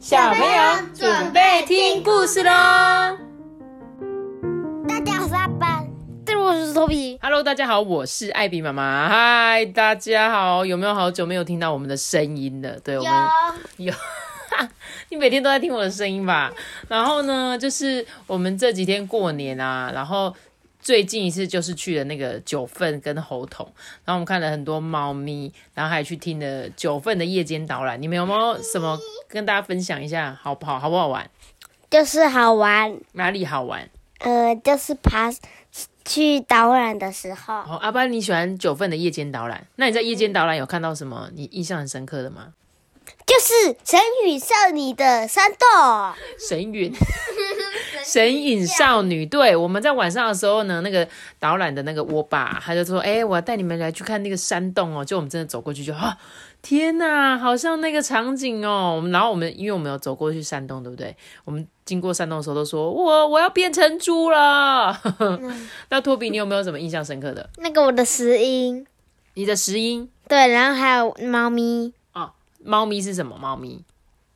小朋友准备听故事喽！大家好，我是阿班，对，我是托比。Hello，大家好，我是艾比妈妈。嗨，大家好，有没有好久没有听到我们的声音了？对，我们有。你每天都在听我的声音吧？然后呢，就是我们这几天过年啊，然后最近一次就是去了那个九份跟猴童，然后我们看了很多猫咪，然后还去听了九份的夜间导览。你们有没有什么跟大家分享一下？好不好？好不好玩？就是好玩，哪里好玩？呃，就是爬去导览的时候，哦，阿班，你喜欢九份的夜间导览？那你在夜间导览有看到什么你印象很深刻的吗？就是神与少女的山洞。神韵，神隐少女。对，我们在晚上的时候呢，那个导览的那个窝爸，他就说：“哎、我要带你们来去看那个山洞哦。”就我们真的走过去就，啊，天哪，好像那个场景哦。我们然后我们因为我们有走过去山洞，对不对？我们经过山洞的时候都说：“我我要变成猪了。那托比，你有没有什么印象深刻的？那个我的石英，你的石英对，然后还有猫咪，哦，猫咪是什么？猫咪？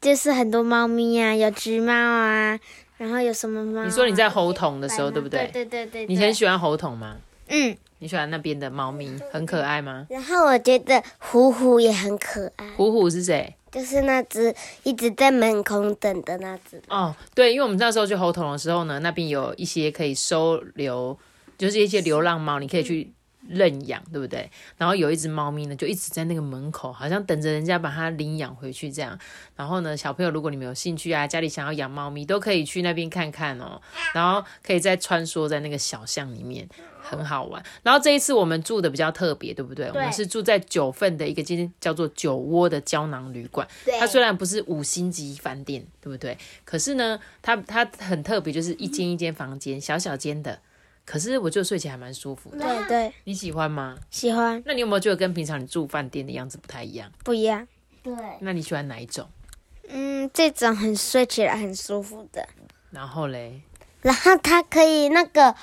就是很多猫咪啊，有橘猫啊，然后有什么猫啊、你说你在猴桶的时候，对不对？对对对对，你很喜欢猴桶吗？嗯，你喜欢那边的猫咪，很可爱吗？然后我觉得虎虎也很可爱，虎虎是谁？就是那只一直在门口等的那只。哦，对，因为我们那时候去猴桶的时候呢，那边有一些可以收留，就是一些流浪猫，你可以去认养，对不对？然后有一只猫咪呢，就一直在那个门口，好像等着人家把它领养回去这样。然后呢，小朋友如果你们有兴趣啊，家里想要养猫咪，都可以去那边看看哦。然后可以再穿梭在那个小巷里面。很好玩，然后这一次我们住的比较特别，对不对？我们是住在九份的一个间叫做酒窝的胶囊旅馆。它虽然不是五星级饭店，对不对？可是呢，它它很特别，就是一间一间房间，小小间的。可是我觉得睡起来还蛮舒服的。对对，你喜欢吗？喜欢，那你有没有觉得跟平常你住饭店的样子不太一样？不一样。对，那你喜欢哪一种？嗯，这种很睡起来很舒服的，然后嘞，然后它可以那个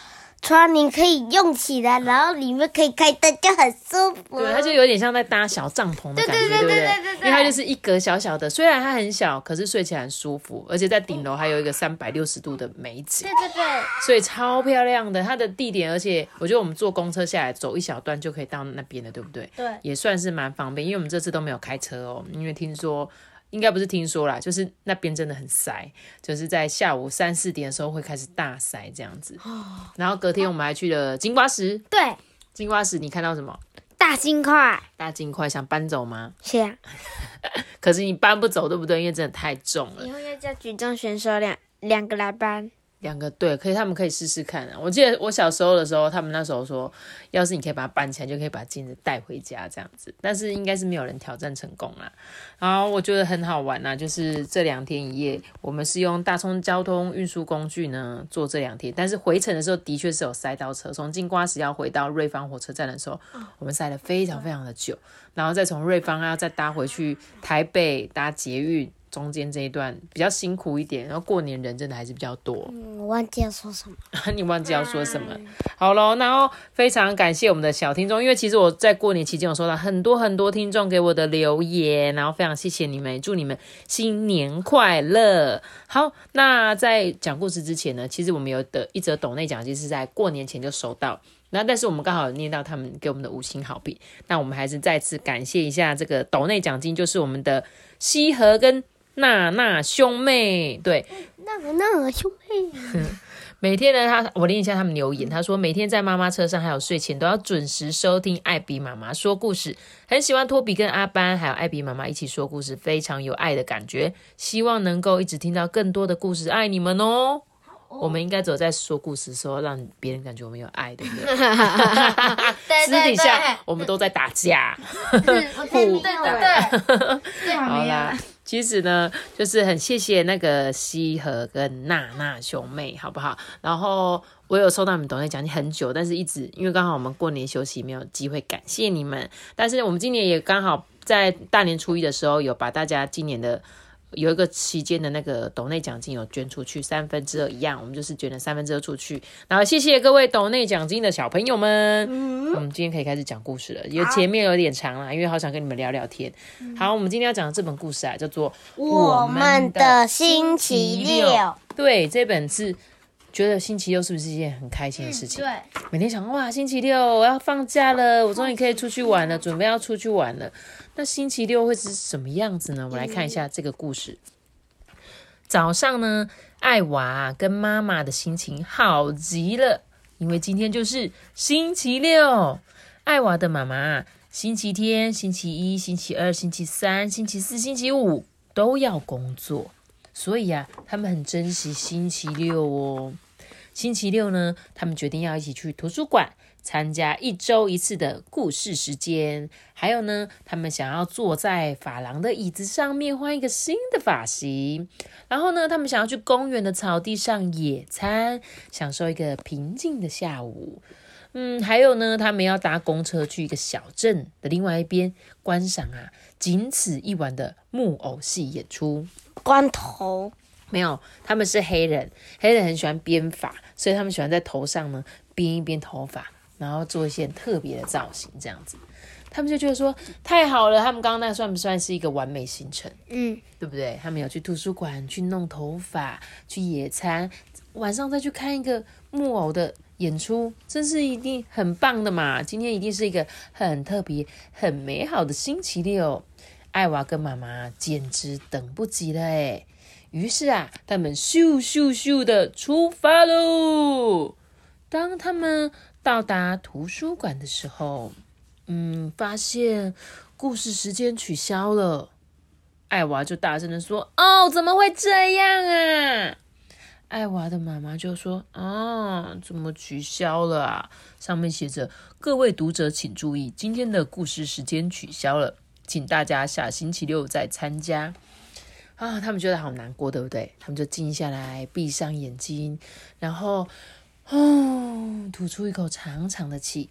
窗帘可以用起来，然后里面可以开灯，就很舒服。对，它就有点像在搭小帐篷的感觉，对不对？因为它就是一格小小的，虽然它很小，可是睡起来很舒服，而且在顶楼还有一个三百六十度的美景，对对对，所以超漂亮的。它的地点，而且我觉得我们坐公车下来走一小段就可以到那边了，对不对？对，也算是蛮方便，因为我们这次都没有开车哦，因为听说。应该不是听说啦，就是那边真的很塞，就是在下午三四点的时候会开始大塞这样子。然后隔天我们还去了金瓜石，对，金瓜石你看到什么？大金块，大金块想搬走吗？是啊，可是你搬不走，对不对？因为真的太重了。以后要叫举重选手两两个来搬。两个对，可以，他们可以试试看啊。我记得我小时候的时候，他们那时候说，要是你可以把它搬起来，就可以把镜子带回家这样子。但是应该是没有人挑战成功啦。然后我觉得很好玩呐、就是这两天一夜，我们是用大众交通运输工具呢坐这两天，但是回程的时候的确是有塞到车。从金瓜石要回到瑞芳火车站的时候，我们塞了非常非常的久，然后再从瑞芳要再搭回去台北搭捷运。中间这一段比较辛苦一点，然后过年人真的还是比较多。嗯，我忘记要说什么。你忘记要说什么？好喽，然后非常感谢我们的小听众，因为其实我在过年期间有收到很多很多听众给我的留言，然后非常谢谢你们，祝你们新年快乐。好，那在讲故事之前呢，其实我们有的一则抖内奖金是在过年前就收到。那但是我们刚好念到他们给我们的五星好评，那我们还是再次感谢一下这个斗内奖金，就是我们的西河跟娜娜兄妹，对，那个那个兄妹，每天呢，他我念一下他们留言，他说每天在妈妈车上还有睡前都要准时收听艾比妈妈说故事，很喜欢托比跟阿班还有艾比妈妈一起说故事，非常有爱的感觉，希望能够一直听到更多的故事，爱你们哦。我们应该只有在说故事的时候，让别人感觉我们有爱，对不对？私底下我们都在打架。对对对对，好啦，其实呢，就是很谢谢那个西和跟娜娜兄妹，好不好？然后我有收到你们抖内奖金很久，但是一直因为刚好我们过年休息，没有机会感谢你们。但是我们今年也刚好在大年初一的时候，有把大家今年的有一个期间的那个斗内奖金有捐出去三分之二一样，我们就是捐了三分之二出去。然后谢谢各位斗内奖金的小朋友们，我们今天可以开始讲故事了，因为前面有点长啦，因为好想跟你们聊聊天。好，我们今天要讲的这本故事啊，叫做《我们的星期六》。对，这本是觉得星期六是不是一件很开心的事情？对，每天想哇，星期六我要放假了，我终于可以出去玩了，准备要出去玩了。那星期六会是什么样子呢？我们来看一下这个故事。早上呢，艾娃跟妈妈的心情好极了，因为今天就是星期六。艾娃的妈妈星期天、星期一、星期二、星期三、星期四、星期五都要工作，所以啊，他们很珍惜星期六哦。星期六呢，他们决定要一起去图书馆参加一周一次的故事时间。还有呢，他们想要坐在发廊的椅子上面换一个新的发型。然后呢，他们想要去公园的草地上野餐，享受一个平静的下午。嗯，还有呢，他们要搭公车去一个小镇的另外一边观赏啊，仅此一晚的木偶戏演出。光头没有，他们是黑人，黑人很喜欢编发，所以他们喜欢在头上呢编一编头发，然后做一些特别的造型，这样子。他们就觉得说太好了，他们刚刚那算不算是一个完美行程？嗯，对不对？他们有去图书馆去弄头发，去野餐，晚上再去看一个木偶的演出，真是一定很棒的嘛！今天一定是一个很特别、很美好的星期六。艾娃跟妈妈简直等不及了诶于是啊，他们咻咻咻的出发喽。当他们到达图书馆的时候，嗯，发现故事时间取消了。艾娃就大声的说：“哦，怎么会这样啊？”艾娃的妈妈就说：“啊，怎么取消了啊？上面写着：各位读者请注意，今天的故事时间取消了，请大家下星期六再参加。”啊，他们觉得好难过，对不对？他们就静下来，闭上眼睛，然后，哦，吐出一口长长的气。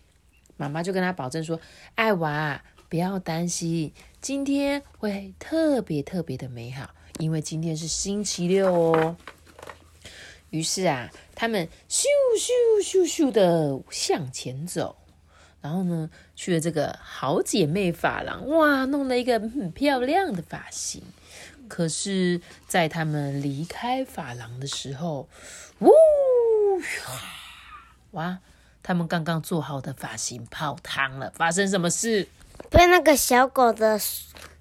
妈妈就跟他保证说：“艾娃，不要担心，今天会特别特别的美好，因为今天是星期六哦。”于是啊，他们咻咻咻咻的向前走，然后呢，去了这个好姐妹发廊，哇，弄了一个很漂亮的发型。可是，在他们离开发廊的时候，呜，哇！他们刚刚做好的发型泡汤了，发生什么事？被那个小狗的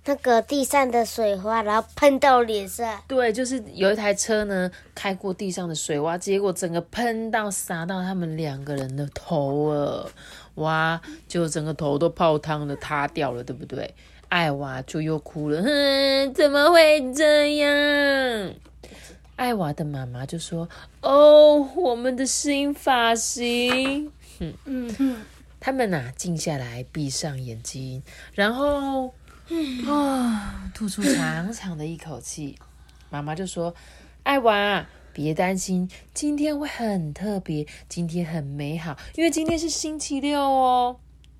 那个地上的水花，然后喷到脸上。对，就是有一台车呢开过地上的水洼，结果整个喷到洒到他们两个人的头了，哇！就整个头都泡汤了，塌掉了，对不对？艾娃就又哭了，哼，怎么会这样？艾娃的妈妈就说：“哦，我们的新发型。”嗯嗯嗯，他们呐，静下来，闭上眼睛，然后啊，吐出长长的一口气。妈妈就说：“艾娃，别担心，今天会很特别，今天很美好，因为今天是星期六哦。”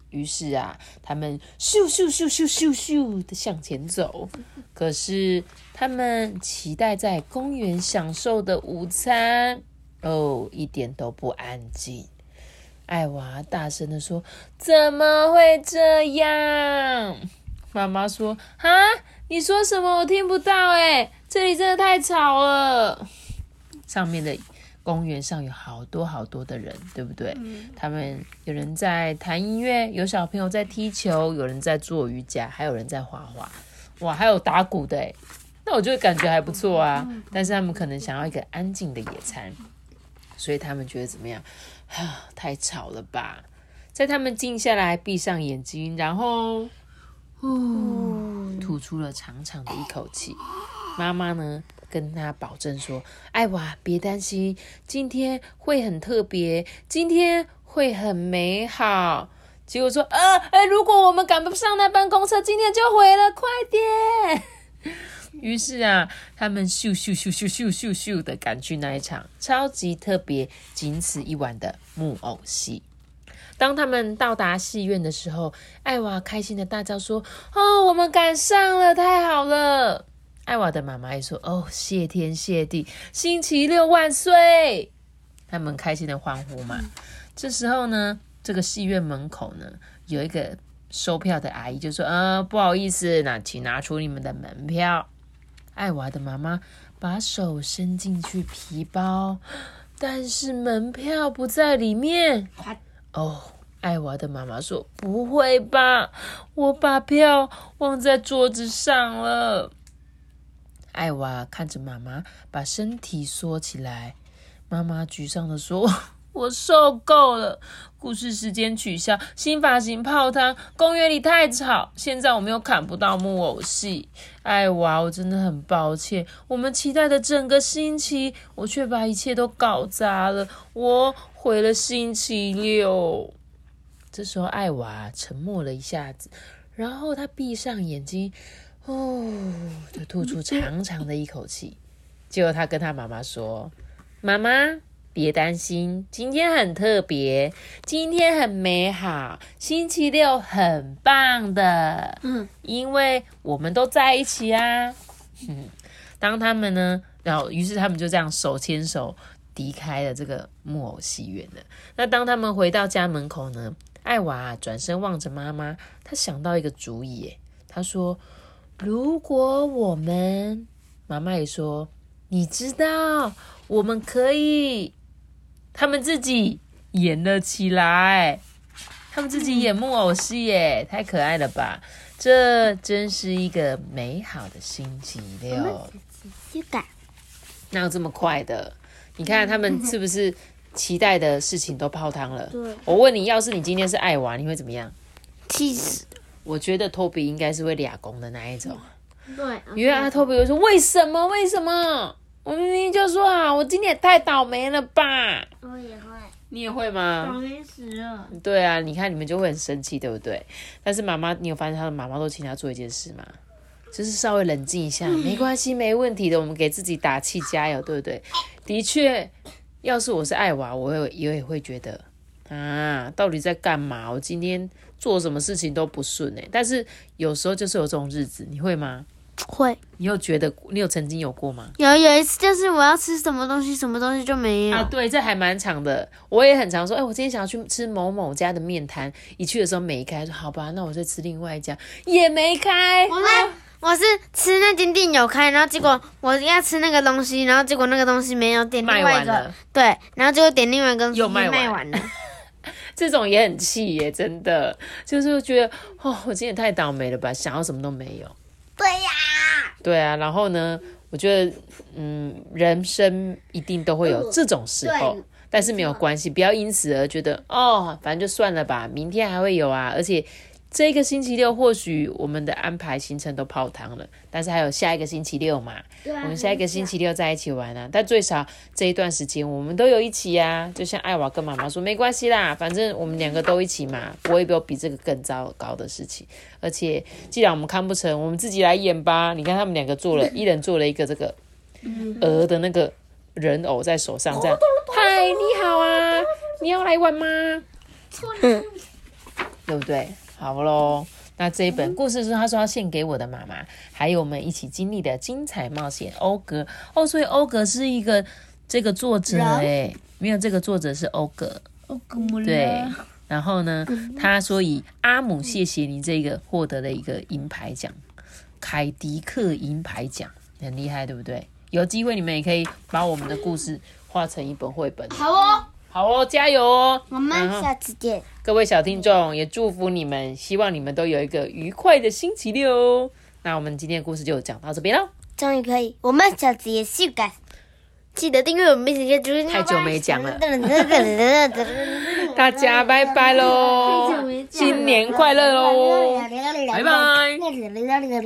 于是啊，他们咻咻咻咻咻咻的向前走。可是他们期待在公园享受的午餐哦，一点都不安静。艾娃大声的说：“怎么会这样？”妈妈说：“啊，你说什么？我听不到。哎，这里真的太吵了。上面的。”公园上有好多好多的人，对不对？他们有人在弹音乐，有小朋友在踢球，有人在做瑜伽，还有人在画画。哇，还有打鼓的，那我就感觉还不错啊。但是他们可能想要一个安静的野餐，所以他们觉得怎么样？啊，太吵了吧！在他们静下来，闭上眼睛，然后，呼，吐出了长长的一口气。妈妈呢？跟他保证说：“艾娃，别担心，今天会很特别，今天会很美好。”结果说：“呃，哎，如果我们赶不上那班公车，今天就毁了，快点！”于是啊，他们咻咻咻咻咻咻咻的赶去那一场超级特别、仅此一晚的木偶戏。当他们到达戏院的时候，艾娃开心的大叫说：“哦，我们赶上了，太好了！”艾娃的妈妈也说：“哦，谢天谢地，星期六万岁！”他们开心的欢呼嘛。这时候呢，这个戏院门口呢，有一个收票的阿姨就说：“呃，不好意思，那请拿出你们的门票。”艾娃的妈妈把手伸进去皮包，但是门票不在里面。哦，艾娃的妈妈说：“不会吧，我把票忘在桌子上了。”艾娃看着妈妈把身体缩起来，妈妈沮丧的说：“ 我受够了，故事时间取消，新发型泡汤，公园里太吵，现在我们又看不到木偶戏。艾娃，我真的很抱歉，我们期待的整个星期，我却把一切都搞砸了，我毁了星期六。”这时候，艾娃沉默了一下子，然后她闭上眼睛。哦，就吐出长长的一口气。结果他跟他妈妈说：“妈妈，别担心，今天很特别，今天很美好，星期六很棒的。嗯，因为我们都在一起啊。嗯，当他们呢，然后于是他们就这样手牵手离开了这个木偶戏院了。那当他们回到家门口呢，艾娃转身望着妈妈，他想到一个主意，他说。如果我们妈妈也说，你知道，我们可以，他们自己演了起来，他们自己演木偶戏，耶，太可爱了吧！这真是一个美好的星期六。哪有这么快的？你看他们是不是期待的事情都泡汤了？我问你，要是你今天是爱娃，你会怎么样？气死！我觉得托比应该是会俩公的那一种，对，因为阿托比会说：“为什么？为什么？我明明就说啊，我今天也太倒霉了吧？”我也会，你也会吗？倒霉死了。对啊，你看你们就会很生气，对不对？但是妈妈，你有发现他的妈妈都请他做一件事吗？就是稍微冷静一下，没关系，没问题的，我们给自己打气加油，对不对？的确，要是我是爱娃，我也也会觉得啊，到底在干嘛？我今天。做什么事情都不顺哎，但是有时候就是有这种日子，你会吗？会。你有觉得你有曾经有过吗？有有一次就是我要吃什么东西，什么东西就没有啊。对，这还蛮长的。我也很常说，哎，我今天想要去吃某某家的面摊，一去的时候没开，说好吧，那我再吃另外一家，也没开。我是我是吃那间店有开，然后结果我要吃那个东西，然后结果那个东西没有点另外一个，对，然后结果点另外一个又卖完了。这种也很气耶，真的，就是觉得哦，我今天太倒霉了吧，想要什么都没有。对呀，对啊，然后呢，我觉得，嗯，人生一定都会有这种时候，但是没有关系，不要因此而觉得哦，反正就算了吧，明天还会有啊，而且。这个星期六或许我们的安排行程都泡汤了，但是还有下一个星期六嘛？我们下一个星期六在一起玩啊！但最少这一段时间我们都有一起呀。就像艾娃跟妈妈说，没关系啦，反正我们两个都一起嘛，不会有比这个更糟糕的事情。而且既然我们看不成，我们自己来演吧。你看他们两个做了 一人做了一个这个鹅的那个人偶在手上，这样。嗨，你好啊，你要来玩吗？对不对？好喽，那这一本故事书，他说要献给我的妈妈，还有我们一起经历的精彩冒险。欧格哦，所以欧格是一个这个作者哎，没有这个作者是欧格。欧格对，然后呢，他说以阿姆谢谢你这个获得了一个银牌奖，凯迪克银牌奖，很厉害，对不对？有机会你们也可以把我们的故事画成一本绘本。好哦。好哦，加油哦！我们下次见。各位小听众，也祝福你们，希望你们都有一个愉快的星期六哦。那我们今天的故事就讲到这边喽。终于可以，我们下次也修改，记得订阅我们，并且注太久没讲了。大家拜拜喽！新年快乐喽！拜拜。